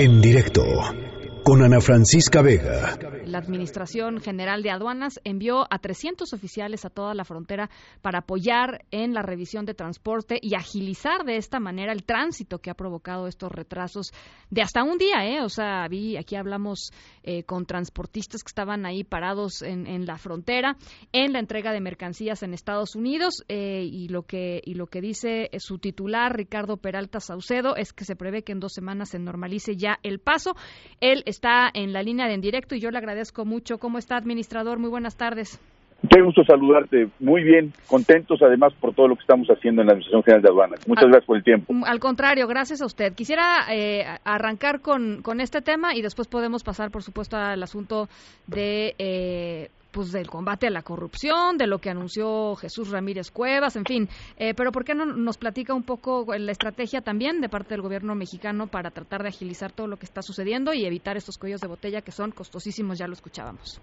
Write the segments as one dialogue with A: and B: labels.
A: En directo con Ana Francisca Vega.
B: La Administración General de Aduanas envió a 300 oficiales a toda la frontera para apoyar en la revisión de transporte y agilizar de esta manera el tránsito que ha provocado estos retrasos de hasta un día, ¿eh? O sea, vi, aquí hablamos eh, con transportistas que estaban ahí parados en, la frontera en la entrega de mercancías en Estados Unidos eh, y lo que y lo que dice su titular Ricardo Peralta Saucedo es que se prevé que en dos semanas se normalice ya el paso. Él está en la línea de en directo y yo le agradezco mucho. ¿Cómo está, administrador? Muy buenas tardes.
C: Qué gusto saludarte. Muy bien, contentos además por todo lo que estamos haciendo en la Administración General de Aduanas. Muchas gracias por el tiempo.
B: Mm, al contrario, gracias a usted. Quisiera eh, arrancar con, con este tema y después podemos pasar, por supuesto, al asunto de eh, pues del combate a la corrupción, de lo que anunció Jesús Ramírez Cuevas, en fin. Eh, pero ¿por qué no nos platica un poco la estrategia también de parte del gobierno mexicano para tratar de agilizar todo lo que está sucediendo y evitar estos cuellos de botella que son costosísimos, ya lo escuchábamos?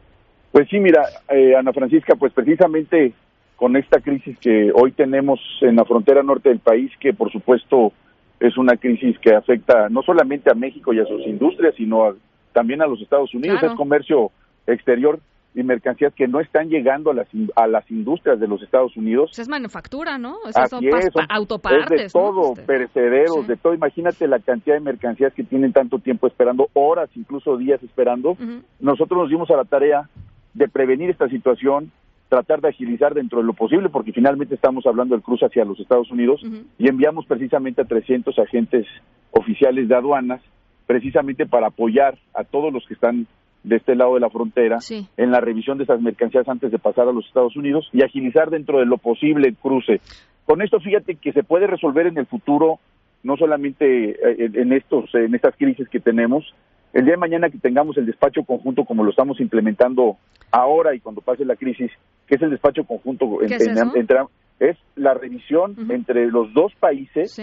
C: Pues sí, mira, eh, Ana Francisca, pues precisamente con esta crisis que hoy tenemos en la frontera norte del país, que por supuesto es una crisis que afecta no solamente a México y a sus industrias, sino también a los Estados Unidos, es comercio exterior y mercancías que no están llegando a las, a las industrias de los Estados Unidos.
B: Pues es manufactura, ¿no?
C: Así es, autopartes. de todo, este, perecederos, de todo. Imagínate la cantidad de mercancías que tienen tanto tiempo esperando, horas, incluso días esperando. Nosotros nos dimos a la tarea de prevenir esta situación, tratar de agilizar dentro de lo posible, porque finalmente estamos hablando del cruce hacia los Estados Unidos, y enviamos precisamente a 300 agentes oficiales de aduanas, precisamente para apoyar a todos los que están de este lado de la frontera en la revisión de esas mercancías antes de pasar a los Estados Unidos y agilizar dentro de lo posible el cruce. Con esto fíjate que se puede resolver en el futuro no solamente eh, en estos en estas crisis que tenemos, el día de mañana que tengamos el despacho conjunto como lo estamos implementando ahora y cuando pase la crisis, que es el despacho conjunto
B: es, entre,
C: es la revisión entre los dos países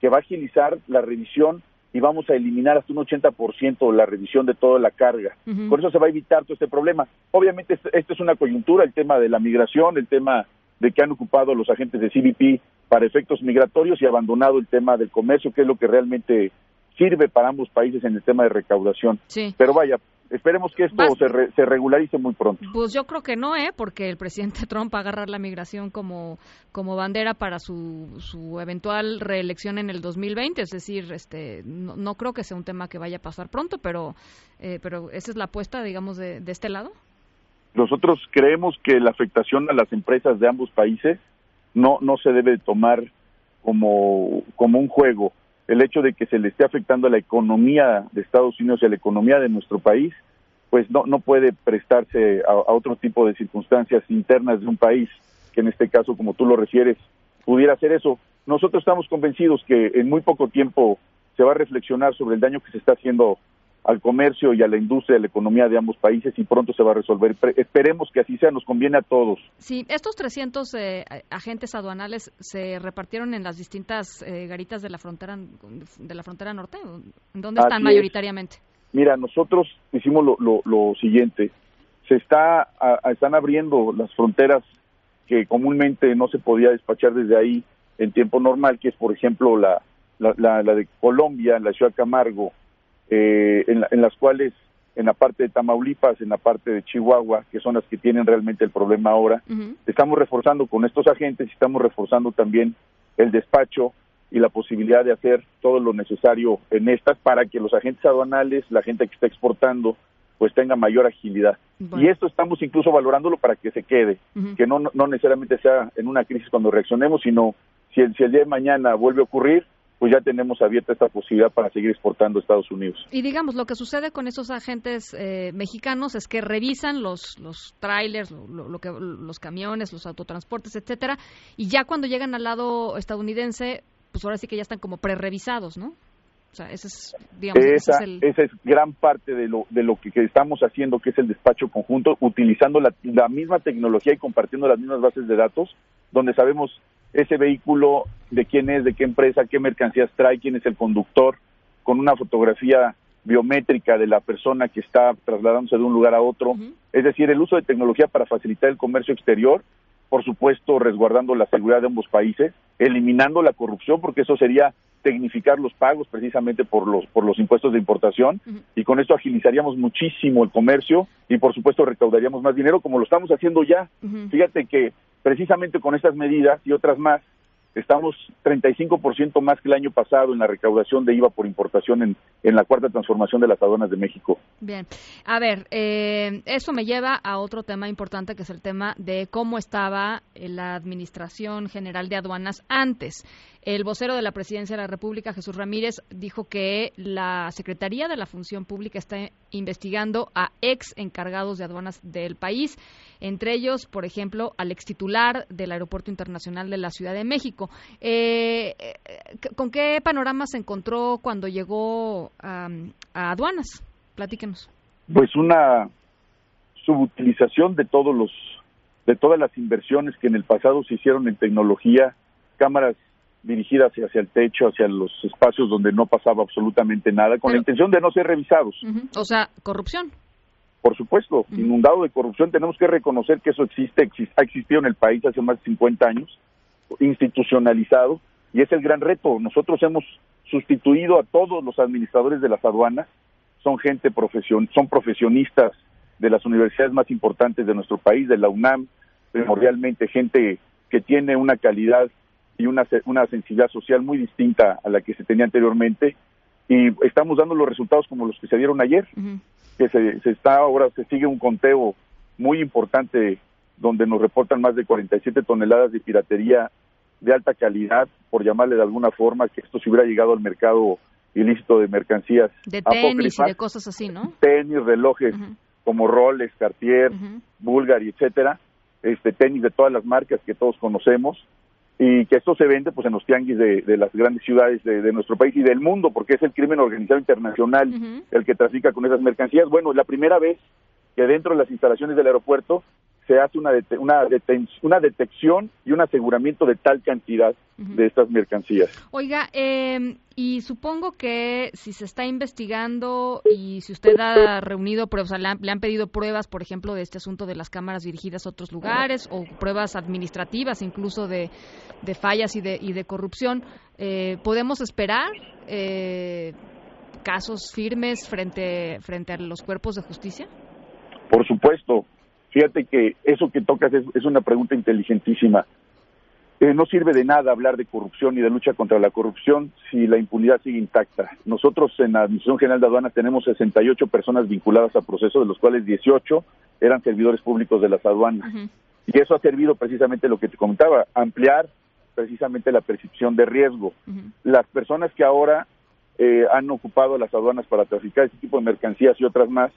C: que va a agilizar la revisión y vamos a eliminar hasta un 80% la revisión de toda la carga. Con eso se va a evitar todo este problema. Obviamente esto es una coyuntura, el tema de la migración, el tema de que han ocupado los agentes de CBP para efectos migratorios y abandonado el tema del comercio, que es lo que realmente sirve para ambos países en el tema de recaudación. Pero vaya, Esperemos que esto se, se, regularice muy pronto.
B: Pues yo creo que no, ¿eh? Porque el presidente Trump va a agarrar la migración como, como bandera para su, su eventual reelección en el 2020. Es decir, este, no, creo que sea un tema que vaya a pasar pronto, pero, eh, pero esa es la apuesta, digamos, de, de este lado.
C: Nosotros creemos que la afectación a las empresas de ambos países no, no se debe tomar como, como un juego el hecho de que se le esté afectando a la economía de Estados Unidos y a la economía de nuestro país, pues no, no puede prestarse a, otro tipo de circunstancias internas de un país, que en este caso, como tú lo refieres, pudiera ser eso. Nosotros estamos convencidos que en muy poco tiempo se va a reflexionar sobre el daño que se está haciendo al comercio y a la industria, a la economía de ambos países y pronto se va a resolver. Esperemos que así sea, nos conviene a todos.
B: Sí, estos 300 eh, agentes aduanales se repartieron en las distintas eh, garitas de la frontera de la frontera norte. ¿Dónde están mayoritariamente?
C: Mira, nosotros hicimos lo, siguiente. Se está están abriendo las fronteras que comúnmente no se podía despachar desde ahí en tiempo normal, que es por ejemplo la, la, la de Colombia, la ciudad de Camargo, eh, en, las cuales en la parte de Tamaulipas, en la parte de Chihuahua, que son las que tienen realmente el problema ahora, estamos reforzando con estos agentes y estamos reforzando también el despacho y la posibilidad de hacer todo lo necesario en estas para que los agentes aduanales, la gente que está exportando, pues tenga mayor agilidad. Y esto estamos incluso valorándolo para que se quede, que no, no necesariamente sea en una crisis cuando reaccionemos, sino si el, si el día de mañana vuelve a ocurrir, pues ya tenemos abierta esta posibilidad para seguir exportando a Estados Unidos.
B: Y digamos, lo que sucede con esos agentes eh, mexicanos es que revisan los, los trailers, lo, que, los camiones, los autotransportes, etcétera, y ya cuando llegan al lado estadounidense, pues ahora sí que ya están como pre-revisados, ¿no? O sea, ese es, digamos,
C: esa, es gran parte de lo, de lo que, estamos haciendo, que es el despacho conjunto, utilizando la, la misma tecnología y compartiendo las mismas bases de datos, donde sabemos ese vehículo, de quién es, de qué empresa, qué mercancías trae, quién es el conductor, con una fotografía biométrica de la persona que está trasladándose de un lugar a otro. Es decir, el uso de tecnología para facilitar el comercio exterior, por supuesto, resguardando la seguridad de ambos países, eliminando la corrupción, porque eso sería tecnificar los pagos precisamente por los por los impuestos de importación y con esto agilizaríamos muchísimo el comercio y por supuesto recaudaríamos más dinero como lo estamos haciendo ya. Fíjate que precisamente con estas medidas y otras más Estamos 35% más que el año pasado en la recaudación de IVA por importación en, en la cuarta transformación de las aduanas de México.
B: Bien, a ver, eh, eso me lleva a otro tema importante que es el tema de cómo estaba la Administración General de Aduanas antes. El vocero de la Presidencia de la República, Jesús Ramírez, dijo que la Secretaría de la Función Pública está investigando a ex encargados de aduanas del país, entre ellos, por ejemplo, al ex titular del Aeropuerto Internacional de la Ciudad de México. Eh, eh, ¿Con qué panorama se encontró cuando llegó a, aduanas? Platíquenos.
C: Pues una subutilización de todos los de todas las inversiones que en el pasado se hicieron en tecnología, cámaras dirigidas hacia el techo, hacia los espacios donde no pasaba absolutamente nada, con la intención de no ser revisados.
B: O sea, corrupción.
C: Por supuesto, inundado de corrupción, tenemos que reconocer que eso existe, ha existido en el país hace más de 50 años, institucionalizado, y es el gran reto. Nosotros hemos sustituido a todos los administradores de las aduanas, son gente profesion son profesionistas de las universidades más importantes de nuestro país, de la UNAM, primordialmente gente que tiene una calidad y una, una sensibilidad social muy distinta a la que se tenía anteriormente y estamos dando los resultados como los que se dieron ayer, que se, se, está ahora se sigue un conteo muy importante donde nos reportan más de 47 toneladas de piratería de alta calidad, por llamarle de alguna forma, que esto se hubiera llegado al mercado ilícito de mercancías.
B: De tenis y de cosas así, ¿no?
C: Tenis, relojes como Rolex, Cartier, Bulgari, etcétera, este tenis de todas las marcas que todos conocemos y que esto se vende pues en los tianguis de, las grandes ciudades de, nuestro país y del mundo porque es el crimen organizado internacional el que trafica con esas mercancías. Bueno, es la primera vez que dentro de las instalaciones del aeropuerto se hace una, una, una detección y un aseguramiento de tal cantidad de estas mercancías.
B: Oiga, eh, y supongo que si se está investigando y si usted ha reunido pruebas, le han, pedido pruebas, por ejemplo, de este asunto de las cámaras dirigidas a otros lugares o pruebas administrativas, incluso de, de fallas y de, y de corrupción, eh, ¿podemos esperar eh, casos firmes frente, frente a los cuerpos de justicia?
C: Por supuesto. Fíjate que eso que tocas es, una pregunta inteligentísima. Eh, no sirve de nada hablar de corrupción y de lucha contra la corrupción si la impunidad sigue intacta. Nosotros en la Administración General de Aduanas tenemos 68 personas vinculadas al proceso, de los cuales 18 eran servidores públicos de las aduanas. Y eso ha servido precisamente lo que te comentaba, ampliar precisamente la percepción de riesgo. Las personas que ahora eh, han ocupado las aduanas para traficar este tipo de mercancías y otras más,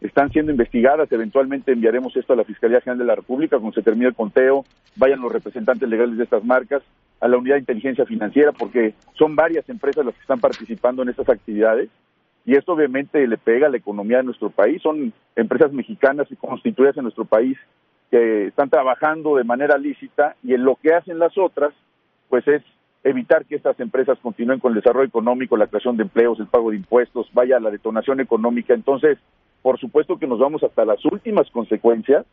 C: están siendo investigadas. Eventualmente enviaremos esto a la Fiscalía General de la República cuando se termine el conteo, vayan los representantes legales de estas marcas a la unidad de inteligencia financiera, porque son varias empresas las que están participando en estas actividades y esto obviamente le pega a la economía de nuestro país. Son empresas mexicanas y constituidas en nuestro país que están trabajando de manera lícita y en lo que hacen las otras, pues es evitar que estas empresas continúen con el desarrollo económico, la creación de empleos, el pago de impuestos, vaya la detonación económica. Entonces, por supuesto que nos vamos hasta las últimas consecuencias,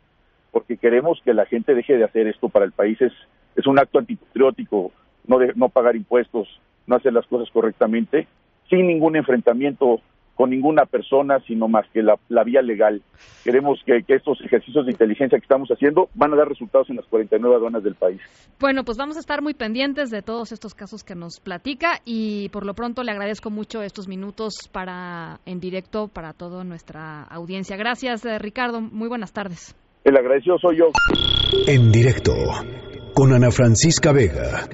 C: porque queremos que la gente deje de hacer esto para el país. Es, es un acto antipatriótico no, de, no pagar impuestos, no hacer las cosas correctamente, sin ningún enfrentamiento con ninguna persona, sino más que la, vía legal. Queremos que, estos ejercicios de inteligencia que estamos haciendo van a dar resultados en las 49 aduanas del país.
B: Bueno, pues vamos a estar muy pendientes de todos estos casos que nos platica y por lo pronto le agradezco mucho estos minutos para en directo para toda nuestra audiencia. Gracias, eh, Ricardo. Muy buenas tardes.
C: El agradecido soy yo.
A: En directo con Ana Francisca Vega.